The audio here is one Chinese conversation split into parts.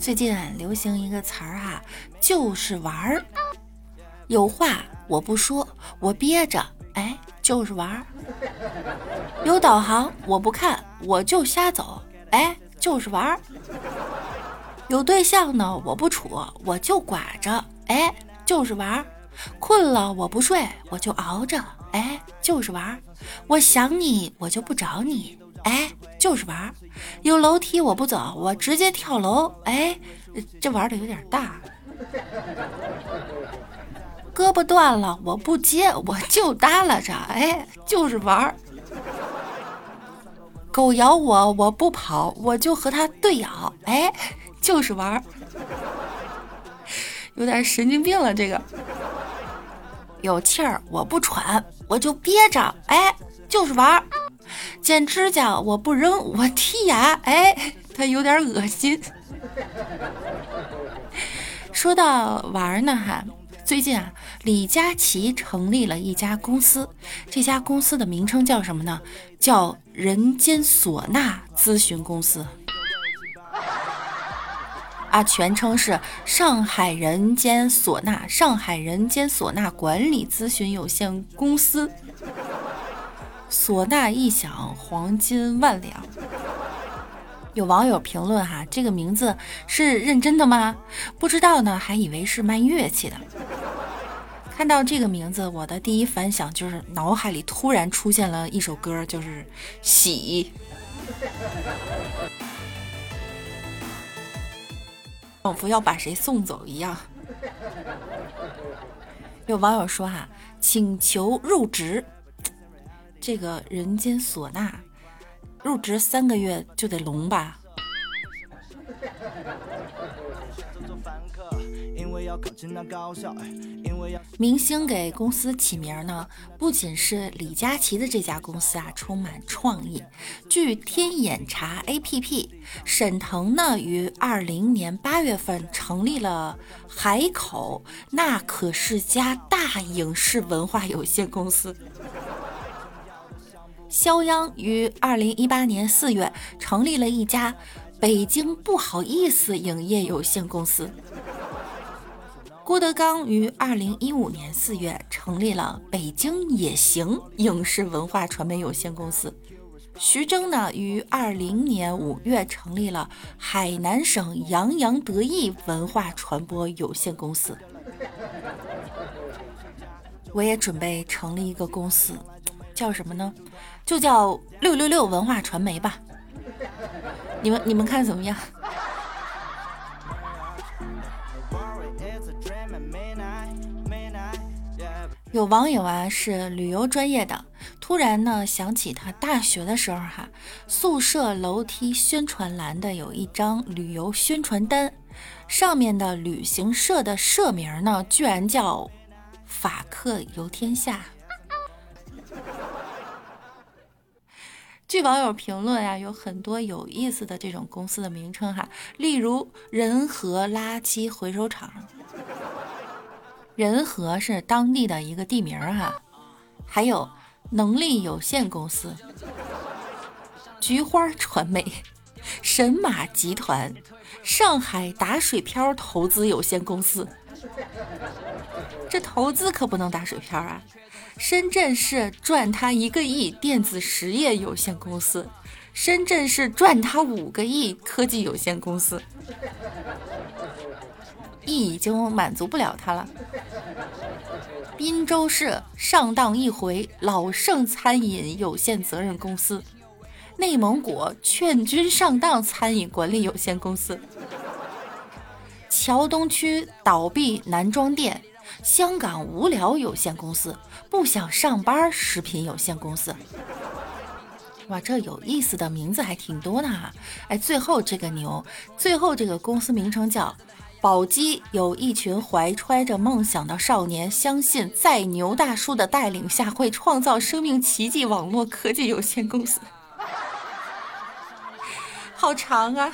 最近流行一个词儿哈，就是玩儿。有话我不说，我憋着，哎，就是玩儿。有导航我不看，我就瞎走，哎，就是玩儿。有对象呢我不处，我就寡着，哎，就是玩儿。困了我不睡，我就熬着，哎，就是玩儿。我想你，我就不找你。哎，就是玩儿，有楼梯我不走，我直接跳楼。哎，这玩的有点大。胳膊断了我不接，我就耷拉着。哎，就是玩儿。狗咬我我不跑，我就和它对咬。哎，就是玩儿。有点神经病了这个。有气儿我不喘，我就憋着。哎，就是玩儿。剪指甲我不扔，我剔牙，哎，他有点恶心。说到玩呢哈，最近啊，李佳琦成立了一家公司，这家公司的名称叫什么呢？叫人间唢呐咨询公司。啊，全称是上海人间唢呐上海人间唢呐管理咨询有限公司。唢呐一响，黄金万两。有网友评论哈，这个名字是认真的吗？不知道呢，还以为是卖乐器的。看到这个名字，我的第一反响就是脑海里突然出现了一首歌，就是《喜》，仿佛要把谁送走一样。有网友说哈，请求入职。这个人间唢呐，入职三个月就得聋吧？明星给公司起名呢，不仅是李佳琦的这家公司啊，充满创意。据天眼查 APP，沈腾呢于二零年八月份成立了海口那可是家大影视文化有限公司。肖央于二零一八年四月成立了一家北京不好意思影业有限公司。郭德纲于二零一五年四月成立了北京也行影视文化传媒有限公司。徐峥呢于二零年五月成立了海南省洋洋得意文化传播有限公司。我也准备成立一个公司。叫什么呢？就叫六六六文化传媒吧。你们你们看怎么样？有网友啊是旅游专业的，突然呢想起他大学的时候哈，宿舍楼梯宣传栏的有一张旅游宣传单，上面的旅行社的社名呢居然叫法客游天下。据网友评论啊，有很多有意思的这种公司的名称哈，例如仁和垃圾回收厂，仁和是当地的一个地名哈，还有能力有限公司、菊花传媒、神马集团、上海打水漂投资有限公司，这投资可不能打水漂啊。深圳市赚他一个亿电子实业有限公司，深圳市赚他五个亿科技有限公司，亿已经满足不了他了。滨州市上当一回老盛餐饮有限责任公司，内蒙古劝君上当餐饮管理有限公司，桥东区倒闭男装店。香港无聊有限公司、不想上班食品有限公司、哇，这有意思的名字还挺多的哈。哎，最后这个牛，最后这个公司名称叫宝鸡，有一群怀揣着梦想的少年，相信在牛大叔的带领下会创造生命奇迹网络科技有限公司。好长啊！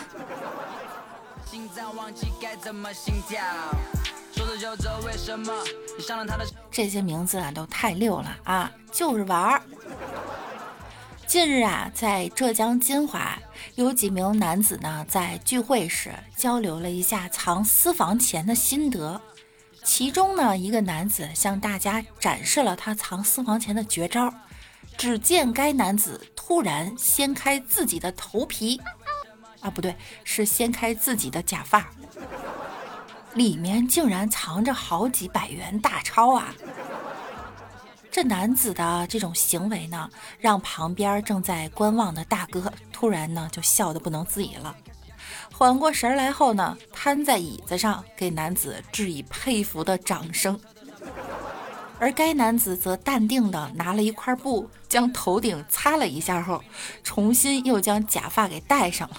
心脏忘记该怎么心跳这些名字啊都太溜了啊，就是玩儿。近日啊，在浙江金华，有几名男子呢在聚会时交流了一下藏私房钱的心得。其中呢，一个男子向大家展示了他藏私房钱的绝招。只见该男子突然掀开自己的头皮，啊，不对，是掀开自己的假发。里面竟然藏着好几百元大钞啊！这男子的这种行为呢，让旁边正在观望的大哥突然呢就笑得不能自已了。缓过神来后呢，瘫在椅子上给男子致以佩服的掌声。而该男子则淡定地拿了一块布将头顶擦了一下后，重新又将假发给戴上了，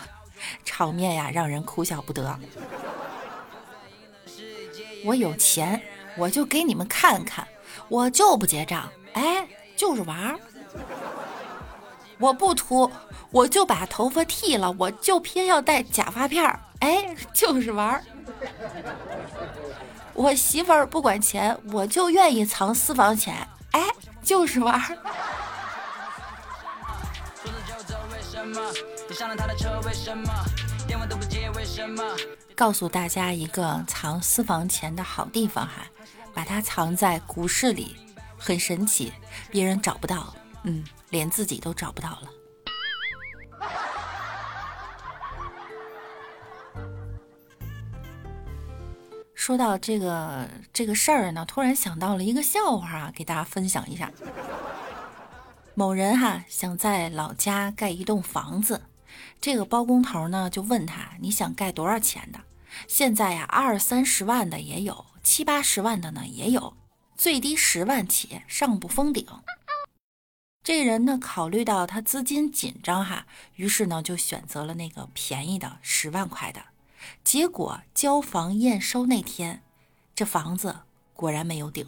场面呀让人哭笑不得。我有钱，我就给你们看看，我就不结账，哎，就是玩儿。我不秃，我就把头发剃了，我就偏要戴假发片儿，哎，就是玩儿。我媳妇儿不管钱，我就愿意藏私房钱，哎，就是玩儿。告诉大家一个藏私房钱的好地方哈，把它藏在股市里，很神奇，别人找不到，嗯，连自己都找不到了。说到这个这个事儿呢，突然想到了一个笑话啊，给大家分享一下。某人哈想在老家盖一栋房子，这个包工头呢就问他：“你想盖多少钱的？”现在呀，二三十万的也有，七八十万的呢也有，最低十万起，上不封顶。这人呢，考虑到他资金紧张哈，于是呢就选择了那个便宜的十万块的。结果交房验收那天，这房子果然没有顶，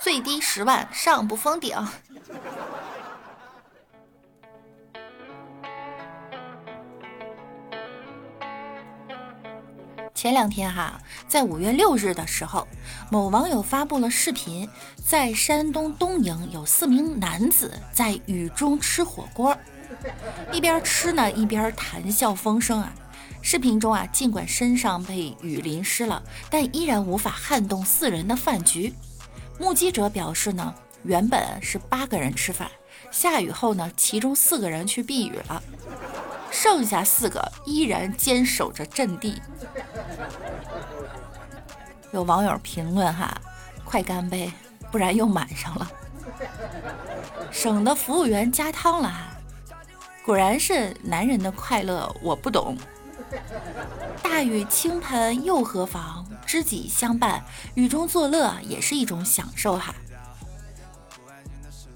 最低十万，上不封顶。前两天哈，在五月六日的时候，某网友发布了视频，在山东东营有四名男子在雨中吃火锅，一边吃呢一边谈笑风生啊。视频中啊，尽管身上被雨淋湿了，但依然无法撼动四人的饭局。目击者表示呢，原本是八个人吃饭，下雨后呢，其中四个人去避雨了。剩下四个依然坚守着阵地。有网友评论哈，快干杯，不然又满上了。省得服务员加汤了哈。果然是男人的快乐我不懂。大雨倾盆又何妨？知己相伴，雨中作乐也是一种享受哈。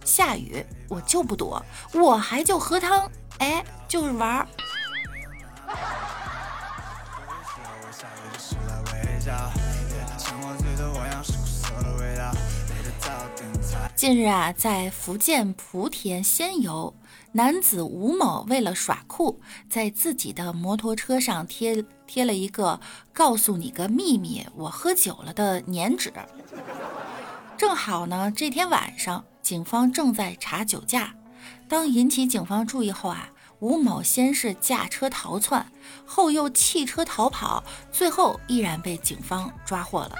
下雨我就不躲，我还就喝汤。哎，就是玩儿。近日啊，在福建莆田仙游，男子吴某为了耍酷，在自己的摩托车上贴贴了一个“告诉你个秘密，我喝酒了”的粘纸。正好呢，这天晚上，警方正在查酒驾。当引起警方注意后啊，吴某先是驾车逃窜，后又弃车逃跑，最后依然被警方抓获了。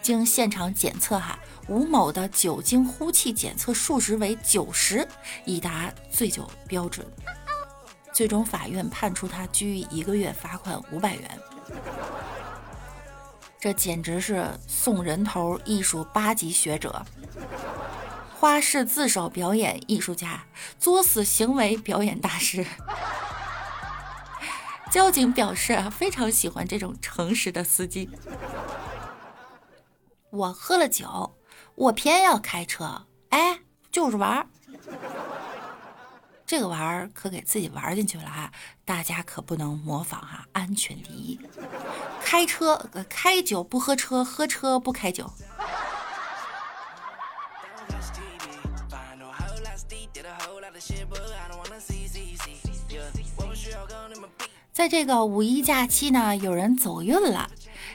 经现场检测，哈，吴某的酒精呼气检测数值为九十，已达醉酒标准。最终法院判处他拘役一个月，罚款五百元。这简直是送人头艺术八级学者。花式自首表演艺术家，作死行为表演大师。交警表示非常喜欢这种诚实的司机。我喝了酒，我偏要开车，哎，就是玩儿。这个玩儿可给自己玩进去了哈，大家可不能模仿哈，安全第一。开车开酒不喝车，喝车不开酒。在这个五一假期呢，有人走运了。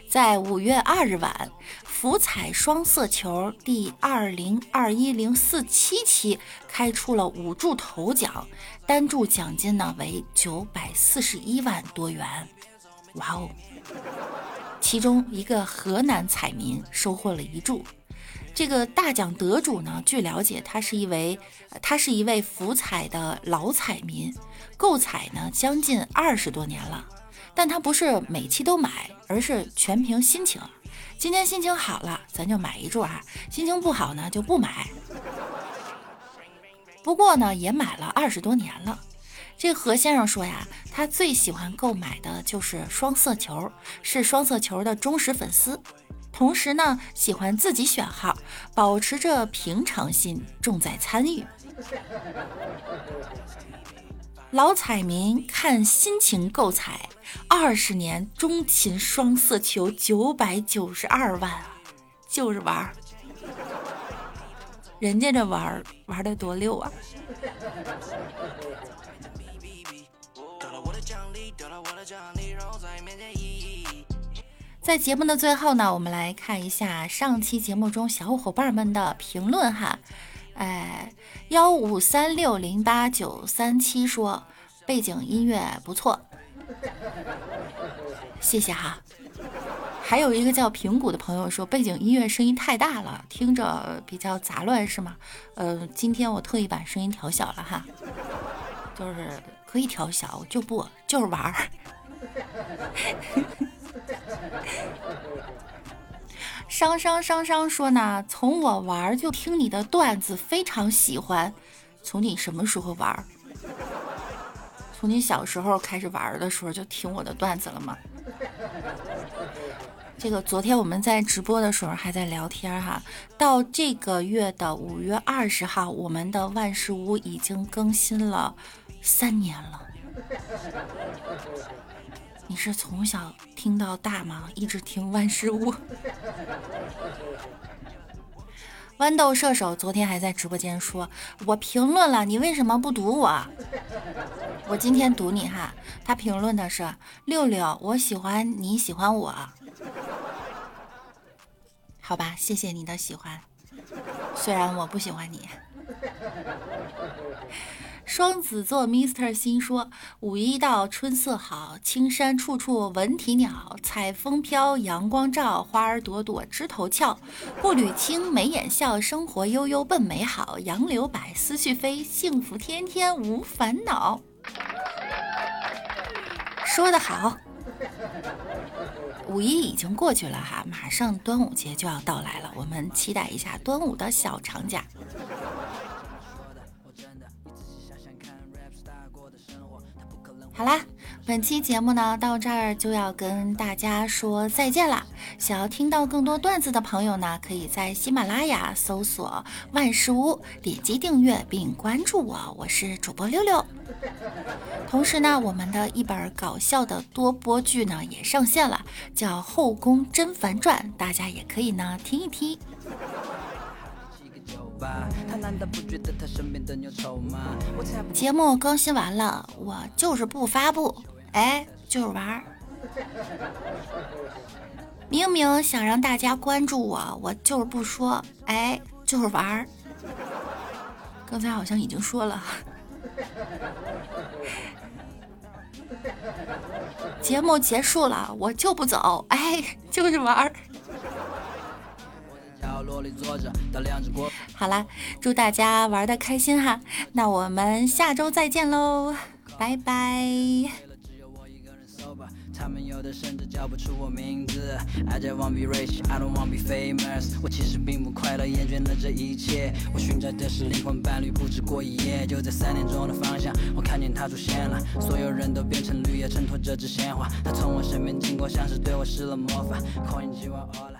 在五月二日晚，福彩双色球第二零二一零四七期开出了五注头奖，单注奖金呢为九百四十一万多元。哇哦！其中一个河南彩民收获了一注。这个大奖得主呢，据了解，他是一位他是一位福彩的老彩民，购彩呢将近二十多年了。但他不是每期都买，而是全凭心情。今天心情好了，咱就买一注啊；心情不好呢，就不买。不过呢，也买了二十多年了。这何先生说呀，他最喜欢购买的就是双色球，是双色球的忠实粉丝。同时呢，喜欢自己选号，保持着平常心，重在参与。老彩民看心情购彩，二十年钟情双色球九百九十二万啊，就是玩儿。人家这玩儿玩的多溜啊！在节目的最后呢，我们来看一下上期节目中小伙伴们的评论哈。哎，幺五三六零八九三七说背景音乐不错，谢谢哈。还有一个叫平谷的朋友说背景音乐声音太大了，听着比较杂乱是吗？呃，今天我特意把声音调小了哈，就是可以调小，我就不就是玩儿。商商商商说呢，从我玩就听你的段子，非常喜欢。从你什么时候玩？从你小时候开始玩的时候就听我的段子了吗？这个昨天我们在直播的时候还在聊天哈，到这个月的五月二十号，我们的万事屋已经更新了三年了。你是从小听到大吗？一直听万事屋。豌豆射手昨天还在直播间说：“我评论了，你为什么不读我？”我今天读你哈。他评论的是：“六六，我喜欢你喜欢我。”好吧，谢谢你的喜欢，虽然我不喜欢你。双子座 Mr 心说：“五一到，春色好，青山处处闻啼鸟，彩风飘，阳光照，花儿朵朵枝头俏。步履轻，眉眼笑，生活悠悠奔美好。杨柳摆，思绪飞，幸福天天无烦恼。”说得好，五一已经过去了哈，马上端午节就要到来了，我们期待一下端午的小长假。好啦，本期节目呢到这儿就要跟大家说再见啦。想要听到更多段子的朋友呢，可以在喜马拉雅搜索万事屋，点击订阅并关注我，我是主播六六。同时呢，我们的一本搞笑的多播剧呢也上线了，叫《后宫甄嬛传》，大家也可以呢听一听。节目更新完了，我就是不发布，哎，就是玩儿。明明想让大家关注我，我就是不说，哎，就是玩儿。刚才好像已经说了。节目结束了，我就不走，哎，就是玩儿。好啦，祝大家玩的开心哈！那我们下周再见喽，拜拜。他们有的甚至叫不出我名字。I just wanna be rich, I don't wanna be famous。我其实并不快乐，厌倦了这一切。我寻找的是灵魂伴侣，不止过一夜。就在三点钟的方向，我看见他出现了。所有人都变成绿叶，衬托这只鲜花。他从我身边经过，像是对我施了魔法。Coin 计划 all 了